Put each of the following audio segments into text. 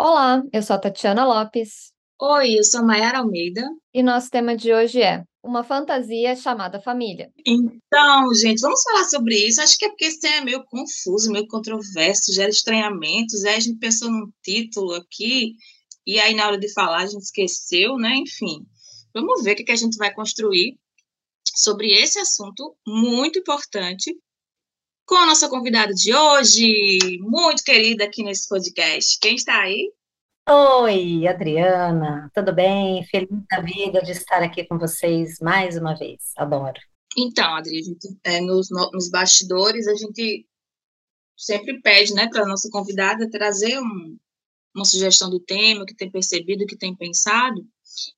Olá, eu sou a Tatiana Lopes. Oi, eu sou Mayara Almeida. E nosso tema de hoje é uma fantasia chamada família. Então, gente, vamos falar sobre isso. Acho que é porque esse tema é meio confuso, meio controverso, gera estranhamentos. Aí a gente pensou num título aqui, e aí na hora de falar a gente esqueceu, né? Enfim, vamos ver o que a gente vai construir sobre esse assunto muito importante com a nossa convidada de hoje, muito querida aqui nesse podcast. Quem está aí? Oi, Adriana, tudo bem? Feliz da vida de estar aqui com vocês mais uma vez. Adoro. Então, Adri, gente, é, nos, nos bastidores a gente sempre pede, né, para a nossa convidada trazer um, uma sugestão do tema, que tem percebido, que tem pensado.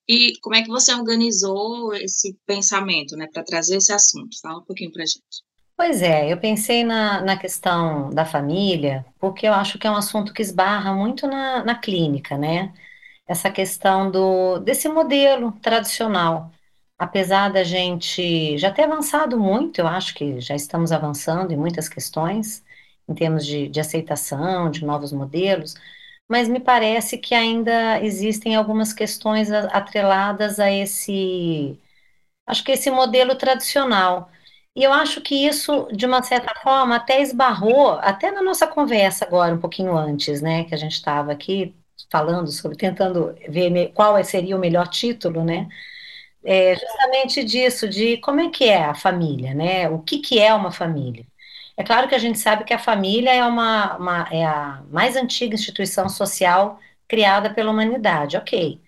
E como é que você organizou esse pensamento, né, para trazer esse assunto? Fala um pouquinho para a gente. Pois é, eu pensei na, na questão da família, porque eu acho que é um assunto que esbarra muito na, na clínica, né? Essa questão do, desse modelo tradicional. Apesar da gente já ter avançado muito, eu acho que já estamos avançando em muitas questões, em termos de, de aceitação, de novos modelos, mas me parece que ainda existem algumas questões atreladas a esse, acho que esse modelo tradicional. E eu acho que isso, de uma certa forma, até esbarrou, até na nossa conversa agora, um pouquinho antes, né, que a gente estava aqui falando sobre, tentando ver qual seria o melhor título, né, é justamente disso, de como é que é a família, né, o que que é uma família. É claro que a gente sabe que a família é, uma, uma é a mais antiga instituição social criada pela humanidade, ok.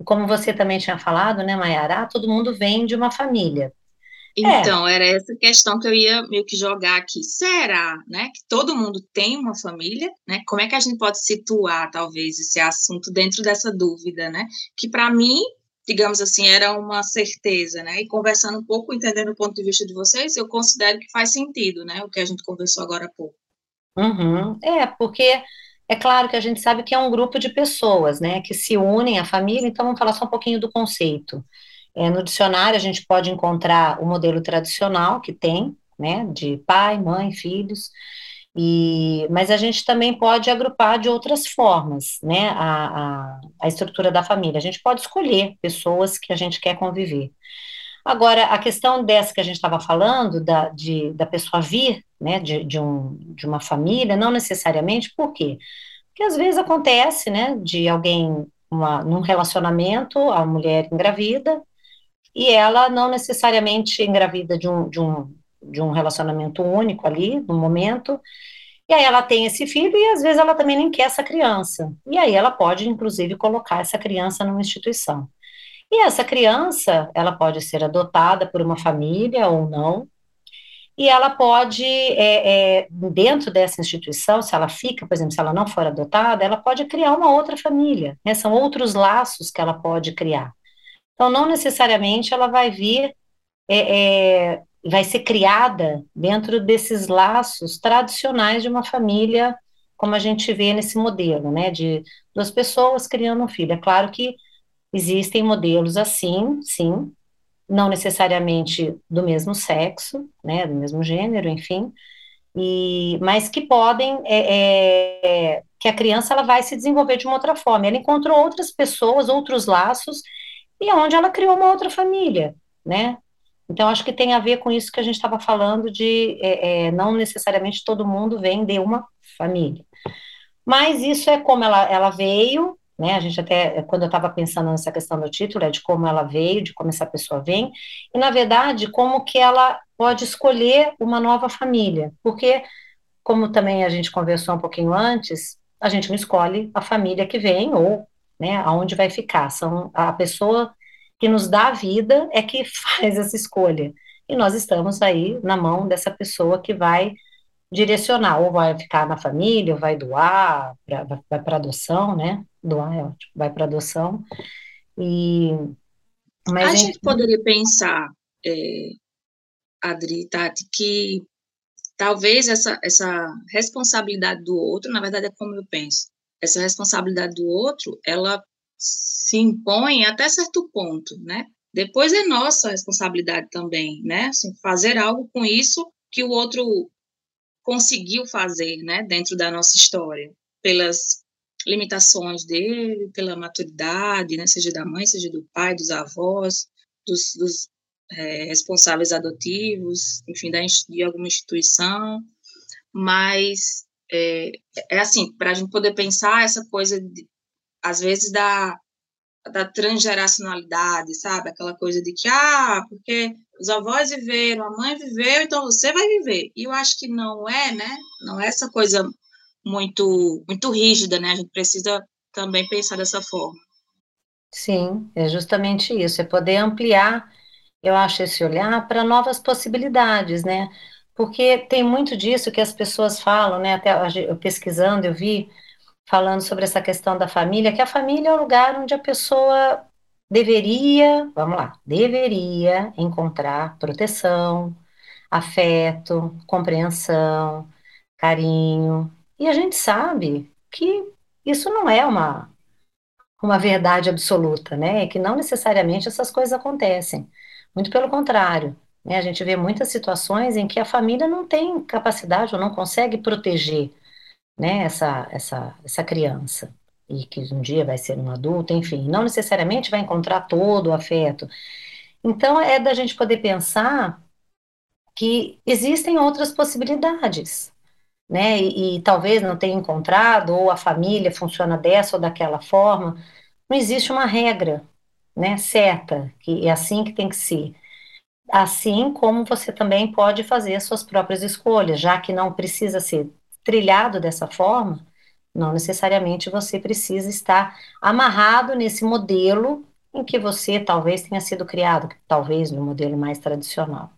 E como você também tinha falado, né, Mayara, todo mundo vem de uma família. É. Então, é. era essa questão que eu ia meio que jogar aqui. Será, né, que todo mundo tem uma família, né? Como é que a gente pode situar, talvez, esse assunto dentro dessa dúvida, né? Que para mim, digamos assim, era uma certeza, né? E conversando um pouco, entendendo o ponto de vista de vocês, eu considero que faz sentido, né? O que a gente conversou agora há pouco. Uhum. É, porque é claro que a gente sabe que é um grupo de pessoas, né, que se unem à família, então vamos falar só um pouquinho do conceito. É, no dicionário, a gente pode encontrar o modelo tradicional que tem, né, de pai, mãe, filhos, e, mas a gente também pode agrupar de outras formas, né, a, a, a estrutura da família. A gente pode escolher pessoas que a gente quer conviver. Agora, a questão dessa que a gente estava falando, da, de, da pessoa vir, né, de, de, um, de uma família, não necessariamente, por quê? Porque às vezes acontece, né, de alguém, uma, num relacionamento, a mulher engravida, e ela não necessariamente engravida de um, de um, de um relacionamento único ali, no momento, e aí ela tem esse filho e às vezes ela também nem quer essa criança. E aí ela pode, inclusive, colocar essa criança numa instituição. E essa criança, ela pode ser adotada por uma família ou não, e ela pode, é, é, dentro dessa instituição, se ela fica, por exemplo, se ela não for adotada, ela pode criar uma outra família, né? São outros laços que ela pode criar. Então, não necessariamente ela vai vir, é, é, vai ser criada dentro desses laços tradicionais de uma família, como a gente vê nesse modelo, né, de duas pessoas criando um filho. É claro que existem modelos assim, sim, não necessariamente do mesmo sexo, né, do mesmo gênero, enfim, e, mas que podem, é, é, que a criança ela vai se desenvolver de uma outra forma. Ela encontrou outras pessoas, outros laços, e onde ela criou uma outra família, né? Então, acho que tem a ver com isso que a gente estava falando de é, é, não necessariamente todo mundo vem de uma família. Mas isso é como ela, ela veio, né? A gente até, quando eu estava pensando nessa questão do título, é de como ela veio, de como essa pessoa vem, e na verdade, como que ela pode escolher uma nova família. Porque, como também a gente conversou um pouquinho antes, a gente não escolhe a família que vem, ou né? Aonde vai ficar? São a pessoa que nos dá a vida é que faz essa escolha. E nós estamos aí na mão dessa pessoa que vai direcionar, ou vai ficar na família, ou vai doar, pra, vai para adoção, né? Doar é ótimo, vai para adoção. E, mas, a gente poderia pensar, é, Adri, Tati, que talvez essa, essa responsabilidade do outro, na verdade é como eu penso, essa responsabilidade do outro, ela se impõe até certo ponto, né? Depois é nossa responsabilidade também, né? Assim, fazer algo com isso que o outro conseguiu fazer, né? Dentro da nossa história, pelas limitações dele, pela maturidade, né, seja da mãe, seja do pai, dos avós, dos, dos é, responsáveis adotivos, enfim, da, de alguma instituição, mas é, é assim, para a gente poder pensar essa coisa, de, às vezes, da, da transgeracionalidade, sabe? Aquela coisa de que, ah, porque os avós viveram, a mãe viveu, então você vai viver. E eu acho que não é, né? Não é essa coisa muito, muito rígida, né? A gente precisa também pensar dessa forma. Sim, é justamente isso, é poder ampliar, eu acho, esse olhar para novas possibilidades, né? Porque tem muito disso que as pessoas falam, né? Até pesquisando, eu vi falando sobre essa questão da família, que a família é o lugar onde a pessoa deveria, vamos lá, deveria encontrar proteção, afeto, compreensão, carinho. E a gente sabe que isso não é uma, uma verdade absoluta, né? Que não necessariamente essas coisas acontecem. Muito pelo contrário. Né? A gente vê muitas situações em que a família não tem capacidade ou não consegue proteger né, essa, essa, essa criança, e que um dia vai ser um adulto, enfim, não necessariamente vai encontrar todo o afeto. Então, é da gente poder pensar que existem outras possibilidades, né? E, e, talvez não tenha encontrado, ou a família funciona dessa ou daquela forma. Não existe uma regra, né, certa, que é assim que tem que ser. Assim como você também pode fazer as suas próprias escolhas, já que não precisa ser trilhado dessa forma, não necessariamente você precisa estar amarrado nesse modelo em que você talvez tenha sido criado, talvez no modelo mais tradicional.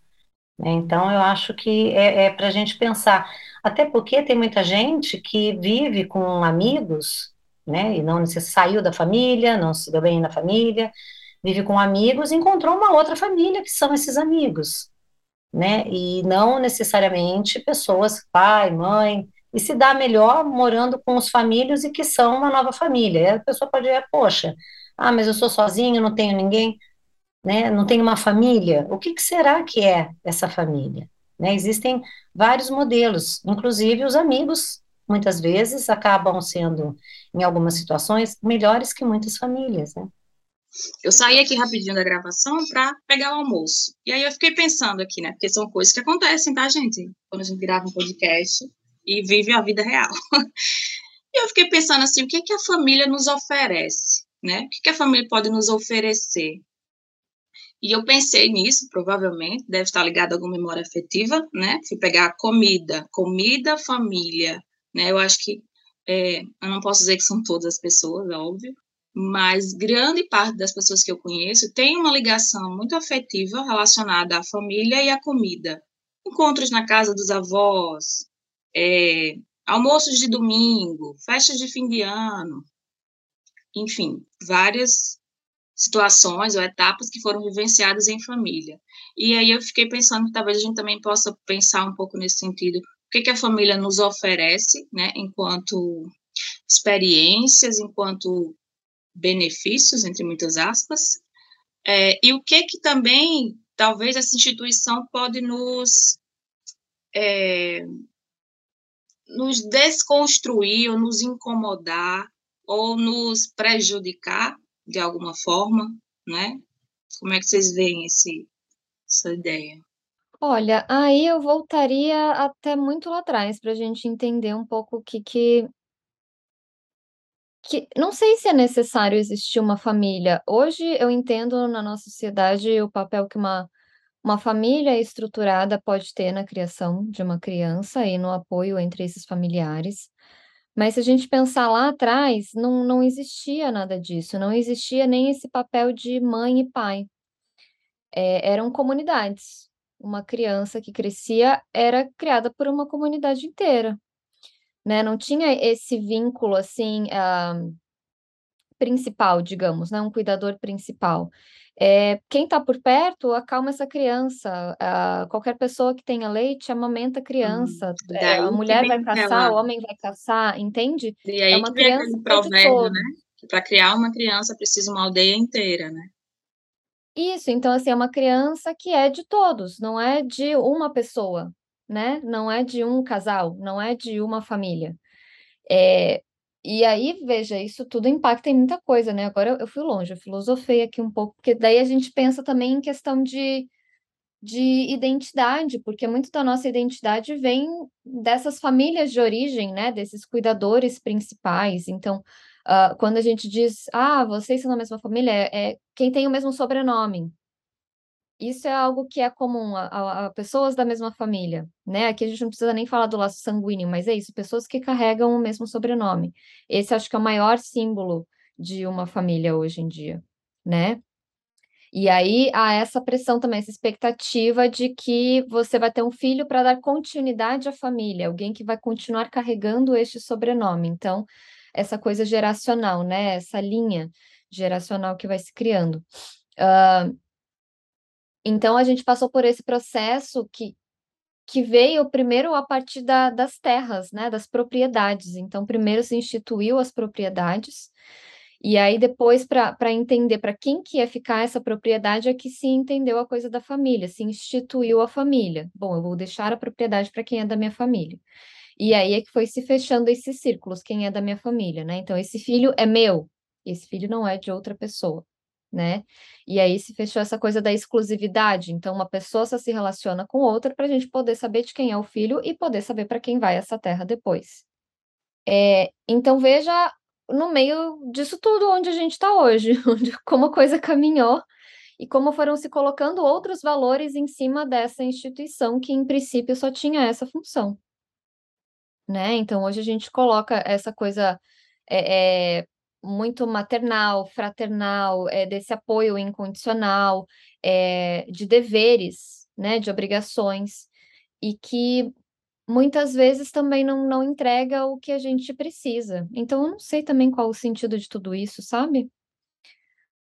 Né? Então, eu acho que é, é para a gente pensar, até porque tem muita gente que vive com amigos, né, e não saiu da família, não se deu bem na família, vive com amigos e encontrou uma outra família que são esses amigos, né, e não necessariamente pessoas, pai, mãe, e se dá melhor morando com os famílios e que são uma nova família. E a pessoa pode dizer, poxa, ah, mas eu sou sozinho, não tenho ninguém, né, não tenho uma família. O que, que será que é essa família? Né, existem vários modelos, inclusive os amigos, muitas vezes, acabam sendo, em algumas situações, melhores que muitas famílias, né? Eu saí aqui rapidinho da gravação para pegar o almoço. E aí eu fiquei pensando aqui, né? Porque são coisas que acontecem, tá, gente? Quando a gente grava um podcast e vive a vida real. e eu fiquei pensando assim, o que, é que a família nos oferece, né? O que, que a família pode nos oferecer? E eu pensei nisso, provavelmente, deve estar ligado a alguma memória afetiva, né? Fui pegar comida, comida, família, né? Eu acho que, é, eu não posso dizer que são todas as pessoas, é óbvio, mas grande parte das pessoas que eu conheço tem uma ligação muito afetiva relacionada à família e à comida. Encontros na casa dos avós, é, almoços de domingo, festas de fim de ano, enfim, várias situações ou etapas que foram vivenciadas em família. E aí eu fiquei pensando que talvez a gente também possa pensar um pouco nesse sentido, o que, que a família nos oferece, né, enquanto experiências, enquanto benefícios, entre muitas aspas, é, e o que que também talvez essa instituição pode nos é, nos desconstruir ou nos incomodar ou nos prejudicar de alguma forma, né? Como é que vocês veem esse, essa ideia? Olha, aí eu voltaria até muito lá atrás para a gente entender um pouco o que que que não sei se é necessário existir uma família. Hoje eu entendo na nossa sociedade o papel que uma uma família estruturada pode ter na criação de uma criança e no apoio entre esses familiares. Mas se a gente pensar lá atrás, não, não existia nada disso, não existia nem esse papel de mãe e pai. É, eram comunidades. Uma criança que crescia era criada por uma comunidade inteira, né? Não tinha esse vínculo assim uh, principal, digamos, né? Um cuidador principal. É, quem está por perto acalma essa criança. Uh, qualquer pessoa que tenha leite amamenta a criança. Hum, é, a mulher vai caçar, o homem vai caçar, entende? E aí é uma criança provérbio, né? Para criar uma criança precisa uma aldeia inteira, né? Isso, então assim, é uma criança que é de todos, não é de uma pessoa, né? Não é de um casal, não é de uma família. É, E aí, veja, isso tudo impacta em muita coisa, né? Agora eu, eu fui longe, eu filosofei aqui um pouco, porque daí a gente pensa também em questão de, de identidade, porque muito da nossa identidade vem dessas famílias de origem, né? Desses cuidadores principais. Então, uh, quando a gente diz, ah, vocês são da mesma família, é, é quem tem o mesmo sobrenome. Isso é algo que é comum a, a, a, pessoas da mesma família, né? Aqui a gente não precisa nem falar do laço sanguíneo, mas é isso, pessoas que carregam o mesmo sobrenome. Esse acho que é o maior símbolo de uma família hoje em dia, né? E aí há essa pressão também, essa expectativa de que você vai ter um filho para dar continuidade à família, alguém que vai continuar carregando este sobrenome. Então, essa coisa geracional, né? Essa linha geracional que vai se criando. Uh, então a gente passou por esse processo que, que veio primeiro a partir da, das terras, né, das propriedades. Então, primeiro se instituiu as propriedades, e aí depois, para entender para quem que ia ficar essa propriedade, é que se entendeu a coisa da família, se instituiu a família. Bom, eu vou deixar a propriedade para quem é da minha família. E aí é que foi se fechando esses círculos, quem é da minha família, né? Então, esse filho é meu, esse filho não é de outra pessoa né? E aí se fechou essa coisa da exclusividade. Então, uma pessoa só se relaciona com outra para a gente poder saber de quem é o filho e poder saber para quem vai essa terra depois. É, então, veja no meio disso tudo onde a gente está hoje, onde, como a coisa caminhou e como foram se colocando outros valores em cima dessa instituição que, em princípio, só tinha essa função. Né? Então, hoje a gente coloca essa coisa é, é, muito maternal, fraternal, é, desse apoio incondicional, é, de deveres, né, de obrigações, e que muitas vezes também não, não entrega o que a gente precisa. Então, eu não sei também qual o sentido de tudo isso, sabe?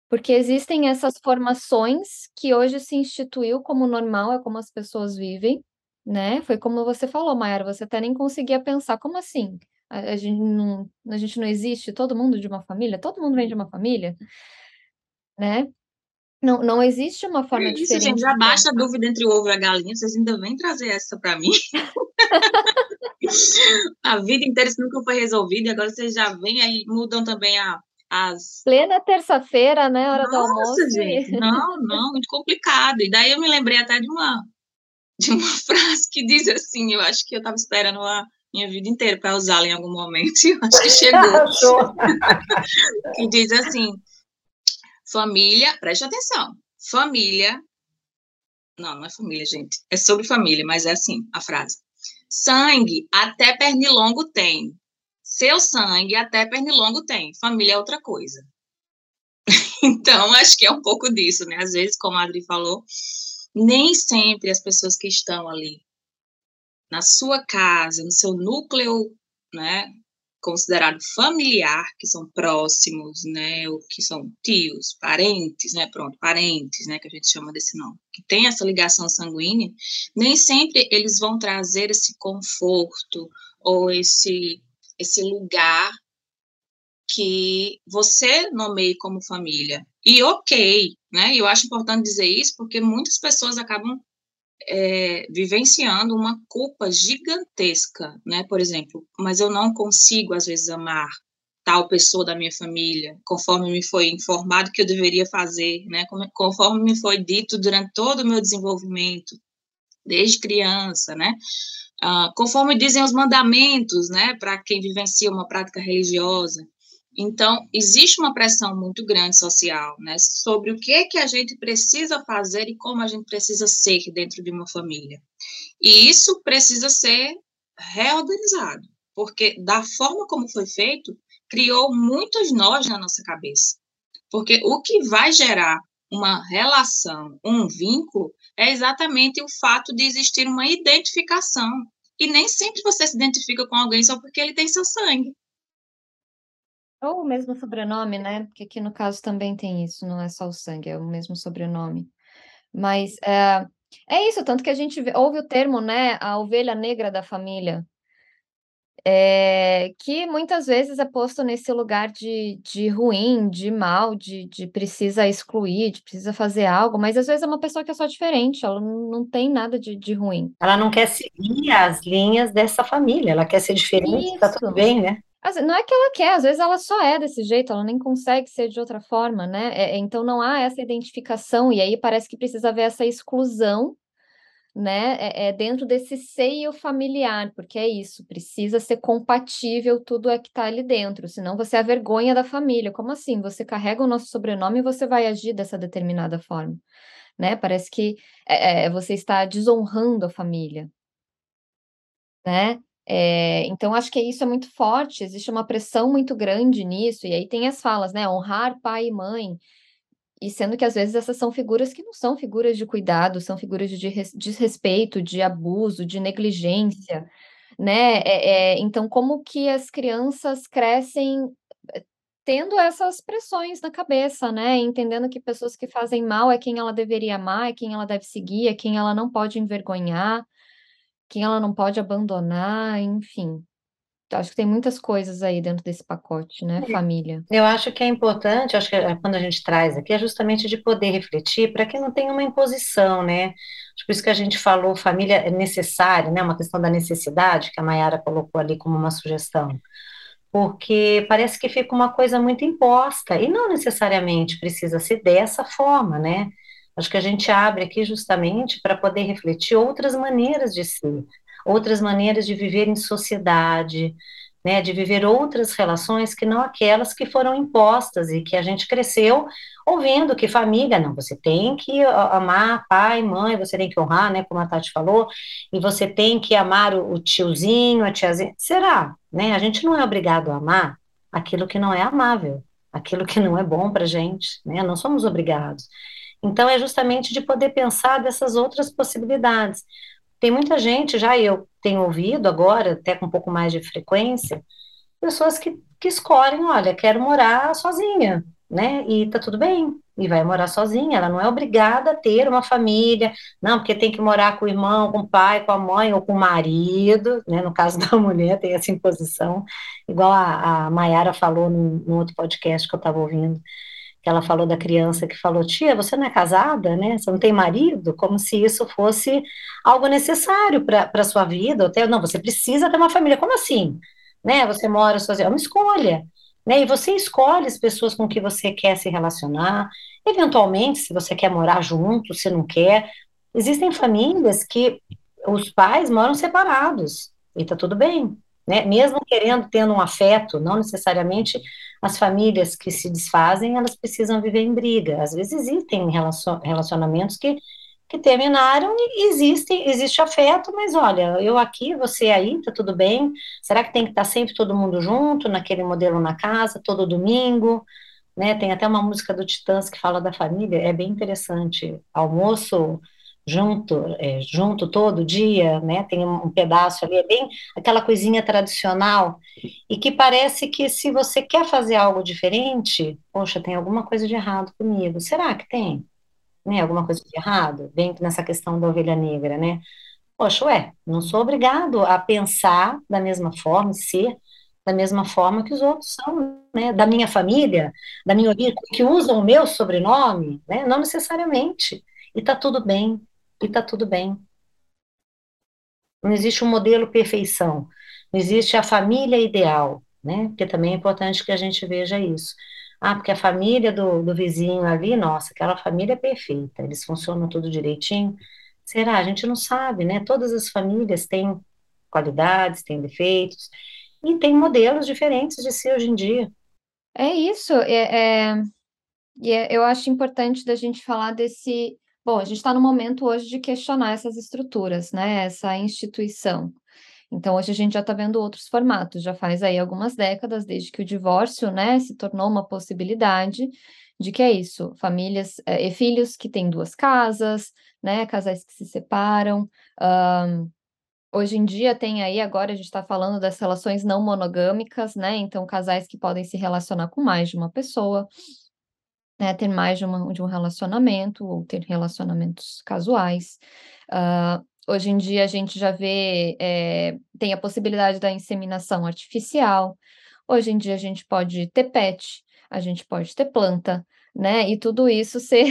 Porque existem essas formações que hoje se instituiu como normal, é como as pessoas vivem, né? Foi como você falou, Mayara, você até nem conseguia pensar, como assim? A, a, gente não, a gente não existe todo mundo de uma família, todo mundo vem de uma família, né? Não, não existe uma forma é isso, diferente. Gente, já baixa a dúvida entre o ovo e a galinha, vocês ainda vêm trazer essa para mim. a vida inteira isso nunca foi resolvido, e agora vocês já vêm aí, mudam também a, as. Plena terça-feira, né? Hora Nossa, do almoço. Gente, não, não, muito complicado. E daí eu me lembrei até de uma, de uma frase que diz assim: eu acho que eu estava esperando uma minha vida inteira para usá-la em algum momento. Eu acho que chegou. que diz assim: família, preste atenção, família. Não, não é família, gente. É sobre família, mas é assim a frase. Sangue até pernilongo tem. Seu sangue até pernilongo tem. Família é outra coisa. então, acho que é um pouco disso, né? Às vezes, como a Adri falou, nem sempre as pessoas que estão ali na sua casa, no seu núcleo, né, considerado familiar, que são próximos, né, ou que são tios, parentes, né, pronto, parentes, né, que a gente chama desse nome, que tem essa ligação sanguínea, nem sempre eles vão trazer esse conforto ou esse esse lugar que você nomeie como família. E ok, né? Eu acho importante dizer isso porque muitas pessoas acabam é, vivenciando uma culpa gigantesca, né? Por exemplo, mas eu não consigo às vezes amar tal pessoa da minha família, conforme me foi informado que eu deveria fazer, né? Conforme me foi dito durante todo o meu desenvolvimento, desde criança, né? Ah, conforme dizem os mandamentos, né? Para quem vivencia uma prática religiosa. Então, existe uma pressão muito grande social, né, sobre o que é que a gente precisa fazer e como a gente precisa ser dentro de uma família. E isso precisa ser reorganizado, porque da forma como foi feito, criou muitos nós na nossa cabeça. Porque o que vai gerar uma relação, um vínculo, é exatamente o fato de existir uma identificação. E nem sempre você se identifica com alguém só porque ele tem seu sangue. Ou o mesmo sobrenome, né? Porque aqui no caso também tem isso, não é só o sangue, é o mesmo sobrenome. Mas é, é isso, tanto que a gente ouve o termo, né? A ovelha negra da família. É, que muitas vezes é posto nesse lugar de, de ruim, de mal, de, de precisa excluir, de precisa fazer algo, mas às vezes é uma pessoa que é só diferente, ela não, tem nada de, de ruim. Ela não quer seguir as linhas dessa família, ela quer ser diferente, tá tudo bem, né? Não é que ela quer, às vezes ela só é desse jeito, ela nem consegue ser de outra forma, né? É, então não há essa identificação, e aí parece que precisa haver essa exclusão, né? É, é dentro desse seio familiar, porque é isso, precisa ser compatível tudo é que está ali dentro, senão você é a vergonha da família. Como assim? Você carrega o nosso sobrenome e você vai agir dessa determinada forma, né? Parece que é, é você está desonrando a família, né? É, então, acho que isso é muito forte, existe uma pressão muito grande nisso, e aí tem as falas, né? Honrar pai e mãe, e sendo que às vezes essas são figuras que não são figuras de cuidado, são figuras de desrespeito, de abuso, de negligência, né? É, é, então, como que as crianças crescem eh, tendo essas pressões na cabeça, né? Entendendo que pessoas que fazem mal é quem ela deveria amar, é quem ela deve seguir, é quem ela não pode envergonhar quem ela não pode abandonar, enfim. Acho que tem muitas coisas aí dentro desse pacote, né, É. família. Eu acho que é importante, acho que é, quando a gente traz aqui, é justamente de poder refletir para que não tenha uma imposição, né? Por isso que a gente falou família é necessária, né? Uma questão da necessidade, que a Mayara colocou ali como uma sugestão. Porque parece que fica uma coisa muito imposta, e não necessariamente precisa ser dessa forma, né? Acho que a gente abre aqui justamente para poder refletir outras maneiras de ser, outras maneiras de viver em sociedade, né, de viver outras relações que não aquelas que foram impostas e que a gente cresceu ouvindo que família, não, você tem que amar pai, mãe, você tem que honrar, né, como a Tati falou, e você tem que amar o, tiozinho, a tiazinha. Será? Né? A gente não é obrigado a amar aquilo que não é amável, aquilo que não é bom para gente, né? Não somos obrigados. Então, é justamente de poder pensar dessas outras possibilidades. Tem muita gente, já eu tenho ouvido agora, até com um pouco mais de frequência, pessoas que, que escolhem, olha, quero morar sozinha, né? E tá tudo bem, e vai morar sozinha, ela não é obrigada a ter uma família, não, porque tem que morar com o irmão, com o pai, com a mãe ou com o marido, né? No caso da mulher, tem essa imposição, igual a, a Mayara falou no, outro podcast que eu estava ouvindo ela falou da criança que falou, tia, você não é casada, né? Você não tem marido? Como se isso fosse algo necessário para a sua vida. Até, não, você precisa ter uma família. Como assim? Né? Você mora sozinha. É uma escolha. Né? E você escolhe as pessoas com que você quer se relacionar. Eventualmente, se você quer morar junto, se não quer. Existem famílias que os pais moram separados. E tá tudo bem. Né? Mesmo querendo, tendo um afeto, não necessariamente as famílias que se desfazem, elas precisam viver em briga. Às vezes existem relacionamentos que, que terminaram e existe, existe afeto, mas olha, eu aqui, você aí, tá tudo bem? Será que tem que estar sempre todo mundo junto, naquele modelo na casa, todo domingo? Né? Tem até uma música do Titãs que fala da família, é bem interessante. Almoço junto, é, junto todo dia, né? Tem um, pedaço ali, é bem aquela coisinha tradicional, e que parece que se você quer fazer algo diferente, poxa, tem alguma coisa de errado comigo. Será que tem? Né? Alguma coisa de errado? Vem nessa questão da ovelha negra, né? Poxa, ué, não sou obrigado a pensar da mesma forma, ser da mesma forma que os outros são, né? Da minha família, da minha origem, que usam o meu sobrenome, né? Não necessariamente. E tá tudo bem, e está tudo bem. Não existe um modelo perfeição, não existe a família ideal, né? Porque também é importante que a gente veja isso. Ah, porque a família do, do vizinho ali, nossa, aquela família é perfeita, eles funcionam tudo direitinho. Será? A gente não sabe, né? Todas as famílias têm qualidades, têm defeitos, e tem modelos diferentes de ser hoje em dia. É isso, é, é, é, eu acho importante da gente falar desse Bom, a gente está no momento hoje de questionar essas estruturas, né? Essa instituição. Então, hoje a gente já está vendo outros formatos, já faz aí algumas décadas, desde que o divórcio, né, se tornou uma possibilidade de que é isso, famílias é, e filhos que têm duas casas, né, casais que se separam. Um, hoje em dia tem aí, agora a gente está falando das relações não monogâmicas, né, então casais que podem se relacionar com mais de uma pessoa né, ter mais de, uma, de um relacionamento ou ter relacionamentos casuais. Uh, hoje em dia a gente já vê, é, tem a possibilidade da inseminação artificial. Hoje em dia a gente pode ter pet, a gente pode ter planta, né? E tudo isso ser,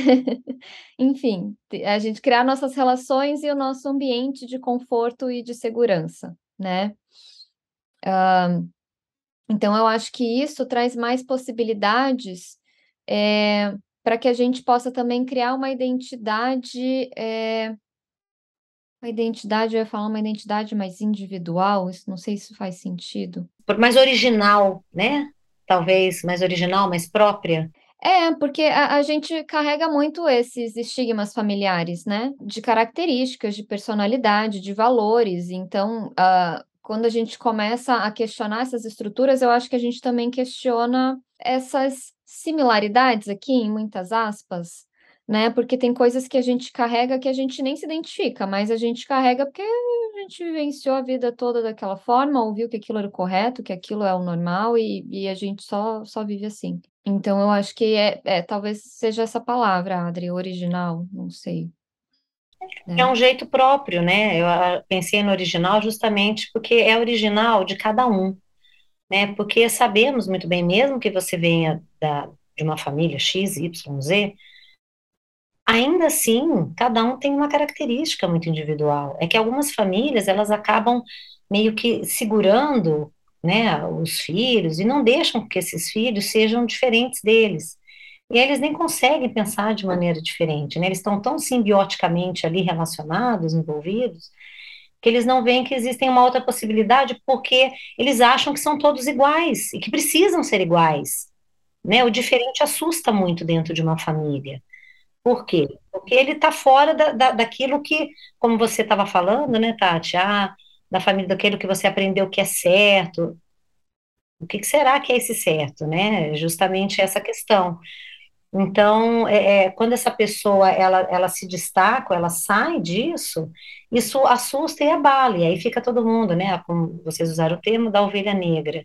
enfim, a gente criar nossas relações e o nosso ambiente de conforto e de segurança, né? Uh, Então, eu acho que isso traz mais possibilidades é, para que a gente possa também criar uma identidade. É, uma identidade, eu ia falar uma identidade mais individual, isso, não sei se faz sentido. Mais original, né? Talvez mais original, mais própria. É, porque a, a, gente carrega muito esses estigmas familiares, né? De características, de personalidade, de valores. Então, uh, quando a gente começa a questionar essas estruturas, eu acho que a gente também questiona essas similaridades aqui, em muitas aspas, né? Porque tem coisas que a gente carrega que a gente nem se identifica, mas a gente carrega porque a gente vivenciou a vida toda daquela forma, ouviu que aquilo era o correto, que aquilo é o normal e, e a gente só, só vive assim. Então, eu acho que é, é talvez seja essa palavra, Adri, original, não sei. É. é um jeito próprio, né? Eu ah, pensei no original justamente porque é original de cada um, né? Porque sabemos muito bem, mesmo que você venha da, de uma família X, Y, Z, ainda assim, cada um tem uma característica muito individual. É que algumas famílias, elas acabam meio que segurando né, os filhos e não deixam que esses filhos sejam diferentes deles. E aí eles nem conseguem pensar de maneira diferente, né? Eles estão tão simbioticamente ali relacionados, envolvidos, que eles não veem que existem uma outra possibilidade porque eles acham que são todos iguais e que precisam ser iguais, né? O diferente assusta muito dentro de uma família. Por quê? Porque ele está fora da, da, daquilo que, como você estava falando, né, Tati? Ah, da família, daquilo que você aprendeu que é certo. O que, que será que é esse certo, né? Justamente essa questão. Então, é, é, quando essa pessoa ela, ela se destaca, ela sai disso, isso assusta e abala, e aí fica todo mundo, né? Como vocês usaram o termo da ovelha negra.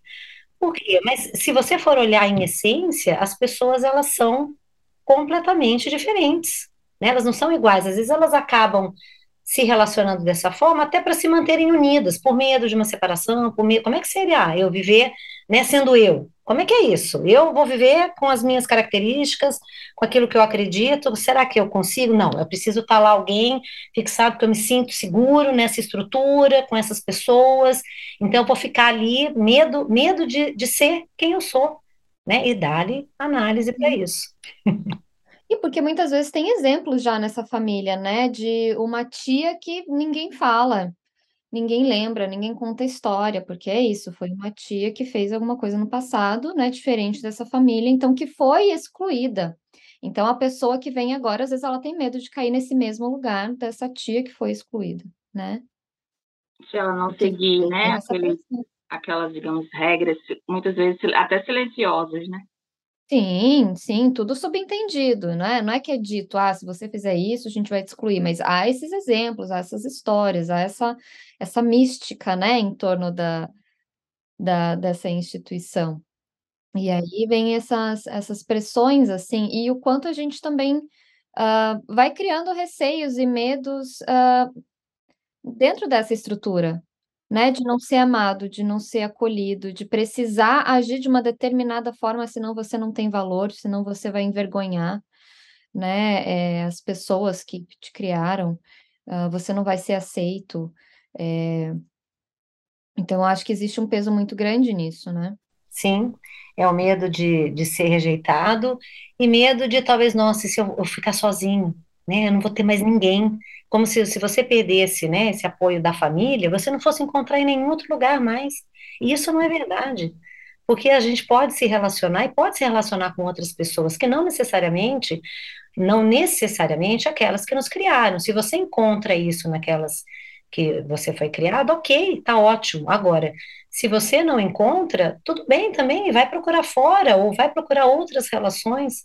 Por quê? Mas se você for olhar em essência, as pessoas elas são completamente diferentes, né? Elas não são iguais. Às vezes elas acabam se relacionando dessa forma, até para se manterem unidas, por medo de uma separação, por medo. Como é que seria eu viver, né, sendo eu? Como é que é isso? Eu vou viver com as minhas características, com aquilo que eu acredito. Será que eu consigo? Não, eu preciso estar lá alguém fixado que eu me sinto seguro nessa estrutura, com essas pessoas. Então eu vou ficar ali, medo, medo de, de ser quem eu sou, né? E dar-lhe análise para isso. E porque muitas vezes tem exemplos já nessa família, né? De uma tia que ninguém fala, ninguém lembra, ninguém conta a história, porque é isso, foi uma tia que fez alguma coisa no passado, né? Diferente dessa família, então que foi excluída. Então a pessoa que vem agora, às vezes ela tem medo de cair nesse mesmo lugar dessa tia que foi excluída, né? Se ela não seguir, né? Aqueles, aquelas, digamos, regras, muitas vezes até silenciosas, né? Sim, sim, tudo subentendido, né? Não é que é dito, ah, se você fizer isso, a gente vai te excluir, mas há esses exemplos, há essas histórias, há essa, essa mística, né, em torno da, da, dessa instituição. E aí vem essas, essas pressões, assim, e o quanto a gente também uh, vai criando receios e medos uh, dentro dessa estrutura, né, de não ser amado, de não ser acolhido, de precisar agir de uma determinada forma, senão você não tem valor, senão você vai envergonhar, né, é, as pessoas que te criaram, uh, você não vai ser aceito. É... Então, eu acho que existe um peso muito grande nisso, né? Sim, é o medo de, de ser rejeitado e medo de talvez, nossa, se eu, eu ficar sozinho, né, eu não vou ter mais ninguém como se, se você perdesse, né, esse apoio da família, você não fosse encontrar em nenhum outro lugar mais. E isso não é verdade. Porque a gente pode se relacionar e pode se relacionar com outras pessoas que não necessariamente, não necessariamente aquelas que nos criaram. Se você encontra isso naquelas que você foi criado, ok, tá ótimo. Agora, se você não encontra, tudo bem também, vai procurar fora ou vai procurar outras relações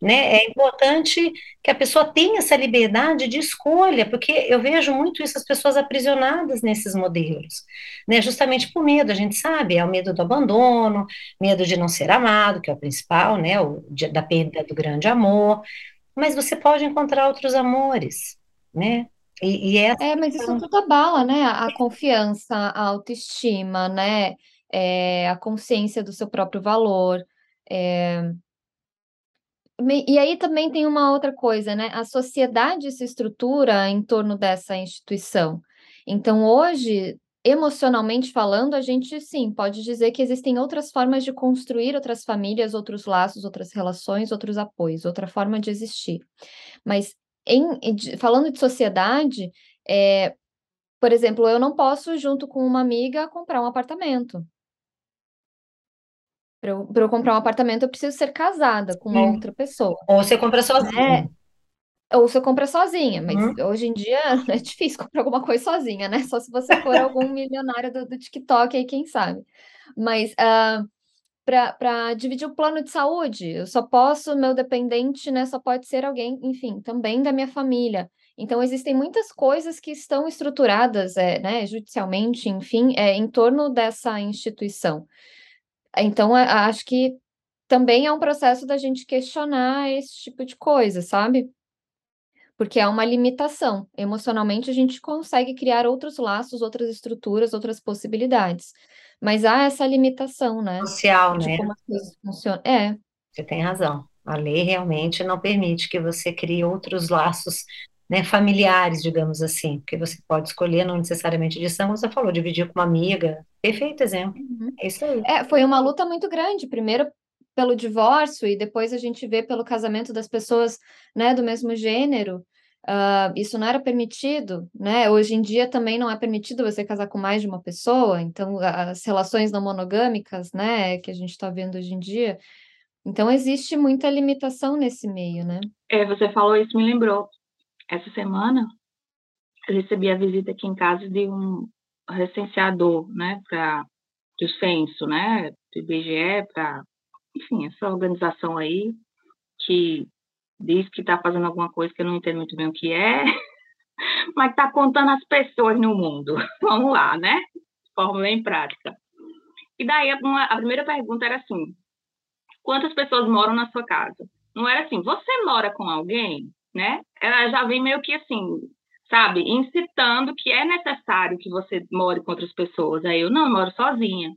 né? É importante que a pessoa tenha essa liberdade de escolha, porque eu vejo muito isso, as pessoas aprisionadas nesses modelos, né? Justamente por medo, a gente sabe, é o medo do abandono, medo de não ser amado, que é o principal, né? O, de, da perda do grande amor, mas você pode encontrar outros amores, né? E, e essa... É, mas isso tudo abala, né? A confiança, a autoestima, né? É, a consciência do seu próprio valor. É, e aí também tem uma outra coisa, né? A sociedade se estrutura em torno dessa instituição. Então, hoje, emocionalmente falando, a gente sim pode dizer que existem outras formas de construir outras famílias, outros laços, outras relações, outros apoios, outra forma de existir. Mas em, falando de sociedade, é, por exemplo, eu não posso, junto com uma amiga, comprar um apartamento. Para eu, eu, comprar um apartamento, eu preciso ser casada com uma hum. outra pessoa. Ou você compra sozinha. É, ou você compra sozinha, mas hum. hoje em dia é difícil comprar alguma coisa sozinha, né? Só se você for algum milionário do, do TikTok aí, quem sabe. Mas uh, para dividir o plano de saúde, eu só posso, meu dependente, né? Só pode ser alguém, enfim, também da minha família. Então, existem muitas coisas que estão estruturadas, é, né, judicialmente, enfim, é, em torno dessa instituição. Então, acho que também é um processo da gente questionar esse tipo de coisa, sabe? Porque é uma limitação. Emocionalmente, a gente consegue criar outros laços, outras estruturas, outras possibilidades. Mas há essa limitação, né? Social, de né? Como as coisas funcionam. É. Você tem razão. A lei realmente não permite que você crie outros laços né, familiares, digamos assim, porque você pode escolher, não necessariamente de sangue, você falou, dividir com uma amiga. Perfeito exemplo. Uhum. É isso aí. É, foi uma luta muito grande. Primeiro pelo divórcio e depois a gente vê pelo casamento das pessoas né, do mesmo gênero. Uh, isso não era permitido, né? Hoje em dia também não é permitido você casar com mais de uma pessoa, então as relações não monogâmicas, né, que a gente está vendo hoje em dia. Então existe muita limitação nesse meio, né? É, você falou isso, me lembrou essa semana recebi a visita aqui em casa de um recenseador, né, para do censo, né, do IBGE, para, enfim, essa organização aí que diz que está fazendo alguma coisa que eu não entendo muito bem o que é, mas está contando as pessoas no mundo. Vamos lá, né? Forma bem prática. E daí uma, a primeira pergunta era assim: quantas pessoas moram na sua casa? Não era assim, você mora com alguém? Né? Ela já vem meio que assim, sabe, incitando que é necessário que você more com outras pessoas. Aí eu não eu moro sozinha.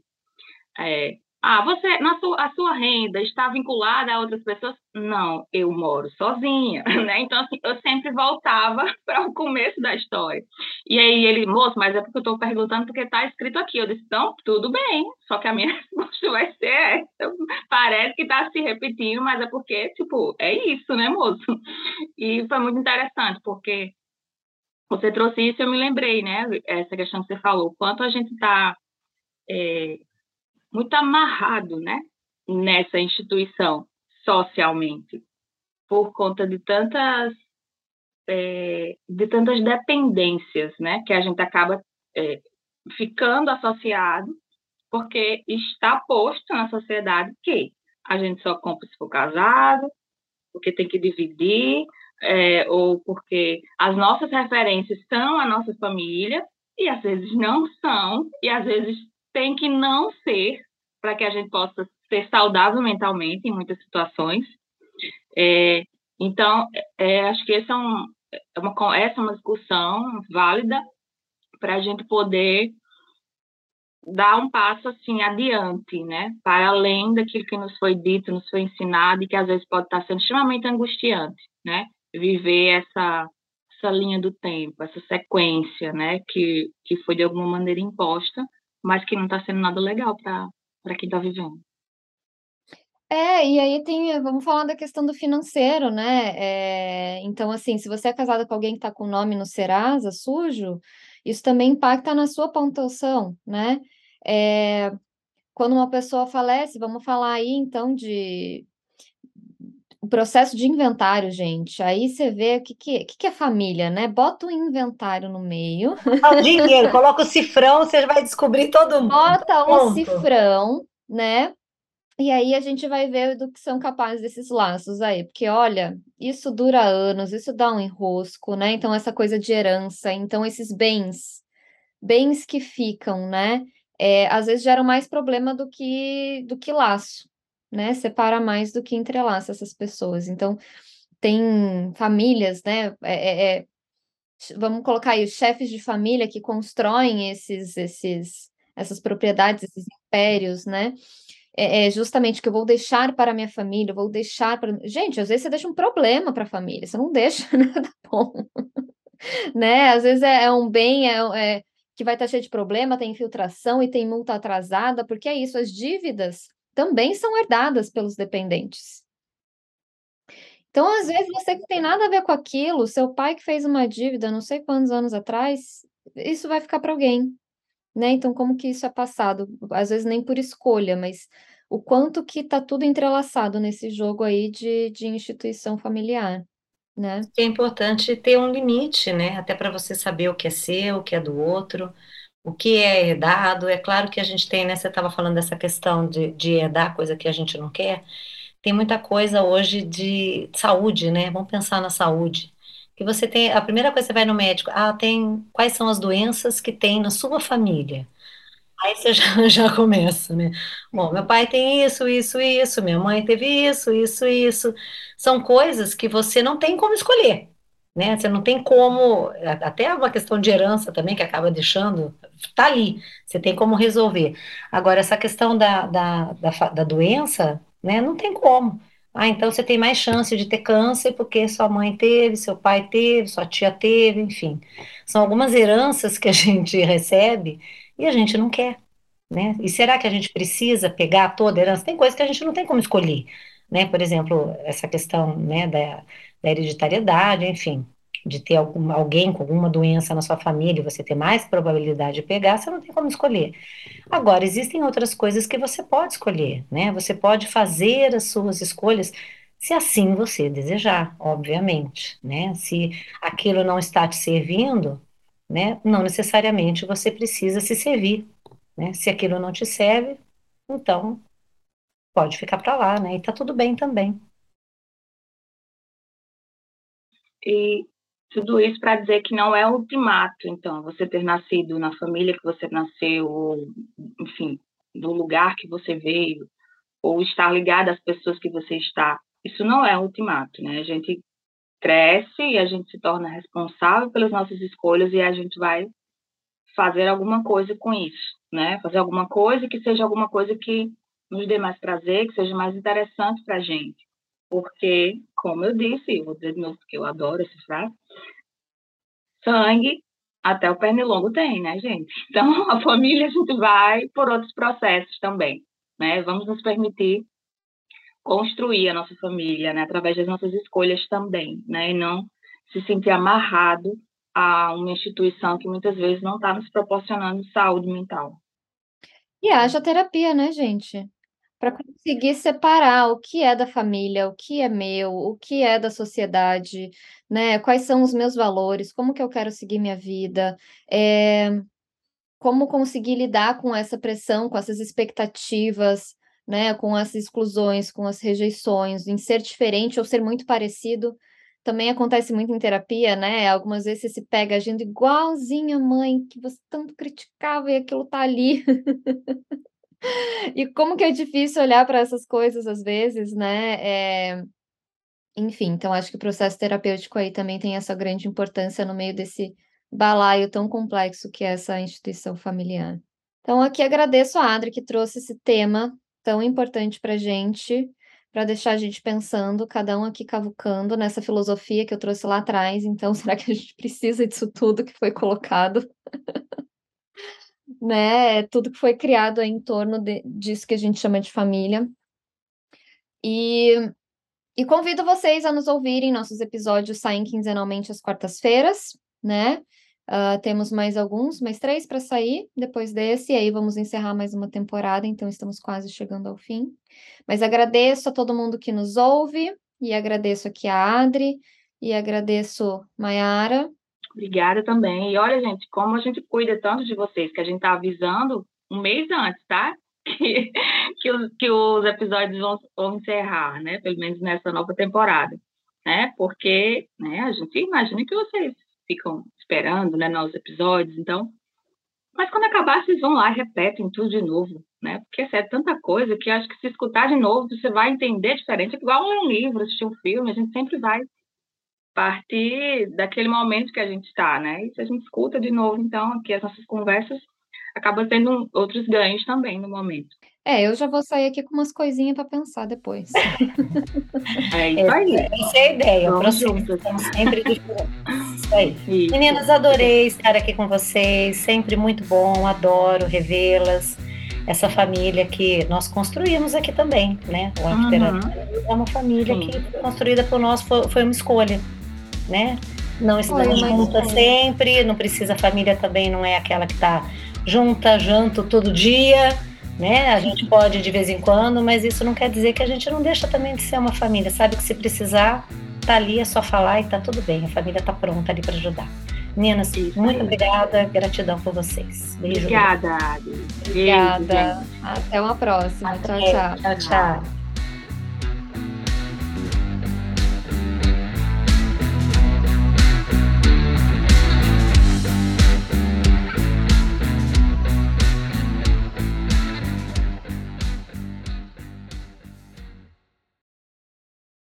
É, ah, você, na sua, a sua renda está vinculada a outras pessoas? Não, eu moro sozinha, né? Então, assim, eu sempre voltava para o começo da história. E aí ele, moço, mas é porque eu estou perguntando porque está escrito aqui. Eu disse, não, tudo bem, só que a minha resposta vai ser essa. Parece que está se repetindo, mas é porque, tipo, é isso, né, moço? E foi muito interessante, porque você trouxe isso e eu me lembrei, né? Essa questão que você falou, quanto a gente está... É, muito amarrado, né, nessa instituição socialmente, por conta de tantas é, de tantas dependências, né, que a gente acaba é, ficando associado, porque está posto na sociedade que a gente só compra se for casado, porque tem que dividir, é, ou porque as nossas referências são a nossa família, e às vezes não são, e às vezes tem que não ser para que a gente possa ser saudável mentalmente em muitas situações. É, então, é, acho que essa é, um, é, uma, essa é uma discussão válida para a gente poder dar um passo assim adiante, né? Para além daquilo que nos foi dito, nos foi ensinado e que às vezes pode estar sendo extremamente angustiante, né? Viver essa essa linha do tempo, essa sequência, né? Que que foi de alguma maneira imposta mas que não está sendo nada legal para quem está vivendo. É, e aí tem, vamos falar da questão do financeiro, né? É, então, assim, se você é casado com alguém que está com o nome no Serasa sujo, isso também impacta na sua pontuação, né? É, quando uma pessoa falece, vamos falar aí então de processo de inventário, gente. Aí você vê o que, que, que, é família, né? Bota o inventário no meio. O dinheiro, coloca o cifrão, você vai descobrir todo mundo. Bota o cifrão, né? E aí a gente vai ver do que são capazes desses laços aí, porque olha, isso dura anos, isso dá um enrosco, né? Então, essa coisa de herança, então esses bens, bens que ficam, né? É, às vezes geram mais problema do que do que laço né, separa mais do que entrelaça essas pessoas. Então, tem famílias, né, é, é, é vamos colocar aí os chefes de família que constroem esses, esses, essas propriedades, esses impérios, né, é, é justamente que eu vou deixar para a minha família, eu vou deixar para... Gente, às vezes você deixa um problema para a família, você não deixa nada bom, né, às vezes é, é um bem, é, que vai estar cheio de problema, tem infiltração e tem multa atrasada, porque é isso, as dívidas também são herdadas pelos dependentes. Então, às vezes, você que tem nada a ver com aquilo, seu pai que fez uma dívida não sei quantos anos atrás, isso vai ficar para alguém, né? Então, como que isso é passado? Às vezes nem por escolha, mas o quanto que está tudo entrelaçado nesse jogo aí de, de instituição familiar, né? É importante ter um limite, né? Até para você saber o que é seu, o que é do outro, o que é herdado. É claro que a gente tem, né? Você estava falando dessa questão de, de herdar coisa que a gente não quer. Tem muita coisa hoje de saúde, né? Vamos pensar na saúde. Que você tem, a primeira coisa que você vai no médico, ah, tem quais são as doenças que tem na sua família? Aí você já, já começa, né? Bom, meu pai tem isso, isso, isso, minha mãe teve isso, isso, isso. São coisas que você não tem como escolher, né? Você não tem como, até uma questão de herança também, que acaba deixando, tá ali, você tem como resolver. Agora, essa questão da, da, da, da doença, né? Não tem como. Ah, então você tem mais chance de ter câncer porque sua mãe teve, seu pai teve, sua tia teve, enfim. São algumas heranças que a gente recebe e a gente não quer, né? E será que a gente precisa pegar toda a herança? Tem coisas que a gente não tem como escolher, né? Por exemplo, essa questão, né, da, da hereditariedade, enfim, de ter algum, alguém com alguma doença na sua família você ter mais probabilidade de pegar, você não tem como escolher. Agora, existem outras coisas que você pode escolher, né? Você pode fazer as suas escolhas se assim você desejar, obviamente, né? Se aquilo não está te servindo, né? Não necessariamente você precisa se servir, né? Se aquilo não te serve, então pode ficar para lá, né? E tá tudo bem também. E tudo isso para dizer que não é ultimato, então, você ter nascido na família que você nasceu, ou, enfim, do lugar que você veio, ou estar ligado às pessoas que você está. Isso não é ultimato, né? A gente cresce e a gente se torna responsável pelas nossas escolhas e a gente vai fazer alguma coisa com isso, né? Fazer alguma coisa que seja alguma coisa que nos dê mais prazer, que seja mais interessante para a gente. Porque, como eu disse, vou dizer de novo eu adoro essa frase, sangue até o pernilongo tem, né, gente? Então, a família a gente vai por outros processos também, né? Vamos nos permitir construir a nossa família, né, através das nossas escolhas também, né, e não se sentir amarrado a uma instituição que muitas vezes não está nos proporcionando saúde mental. E haja terapia, né, gente? Para conseguir separar o que é da família, o que é meu, o que é da sociedade, né? Quais são os meus valores, como que eu quero seguir minha vida, é... como conseguir lidar com essa pressão, com essas expectativas, né, com as exclusões, com as rejeições, em ser diferente ou ser muito parecido, também acontece muito em terapia, né? Algumas vezes você se pega agindo igualzinho a mãe que você tanto criticava e aquilo tá ali. e como que é difícil olhar para essas coisas às vezes, né? É... Enfim, então acho que o processo terapêutico aí também tem essa grande importância no meio desse balaio tão complexo que é essa instituição familiar. Então, aqui agradeço a Adri que trouxe esse tema tão importante para gente, para deixar a gente pensando, cada um aqui cavucando nessa filosofia que eu trouxe lá atrás. Então, será que a gente precisa disso tudo que foi colocado? Né? Tudo que foi criado em torno de, disso que a gente chama de família. E, e convido vocês a nos ouvirem. Nossos episódios saem quinzenalmente às quartas-feiras, né? Uh, temos mais alguns, mais três para sair depois desse, e aí vamos encerrar mais uma temporada, então estamos quase chegando ao fim. Mas agradeço a todo mundo que nos ouve, e agradeço aqui a Adri, e agradeço Maiara. Obrigada também. E olha, gente, como a gente cuida tanto de vocês, que a gente está avisando um mês antes, tá? Que, que, os, que os episódios vão, vão encerrar, né? Pelo menos nessa nova temporada, né? Porque né, a gente imagina que vocês ficam esperando, né, nos episódios, então. Mas quando acabar, vocês vão lá e repetem tudo de novo, né? Porque é tanta coisa que acho que se escutar de novo, você vai entender diferente. É igual ler um livro, assistir um filme, a gente sempre vai partir daquele momento que a gente está, né? E se a gente escuta de novo, então, aqui as nossas conversas, acaba tendo outros ganhos também no momento. É, eu já vou sair aqui com umas coisinhas para pensar depois. é isso aí. Essa é a ideia. Vamos juntos. Estamos sempre diferentes. aí. Isso. Meninas, adorei estar aqui com vocês, sempre muito bom, adoro revê-las. Essa família que nós construímos aqui também, né? O uhum. é uma família Sim. que foi construída por nós, foi, foi uma escolha, né? Não estamos juntas sempre, não precisa, a família também não é aquela que está junta, janto todo dia, né? A gente pode de vez em quando, mas isso não quer dizer que a gente não deixa também de ser uma família. Sabe que se precisar, tá ali, é só falar e tá tudo bem. A família tá pronta ali para ajudar. Meninas, muito obrigada, gratidão por vocês. Beijo. Obrigada. Obrigada. Até uma próxima. Até. Tchau, tchau. Tchau, tchau.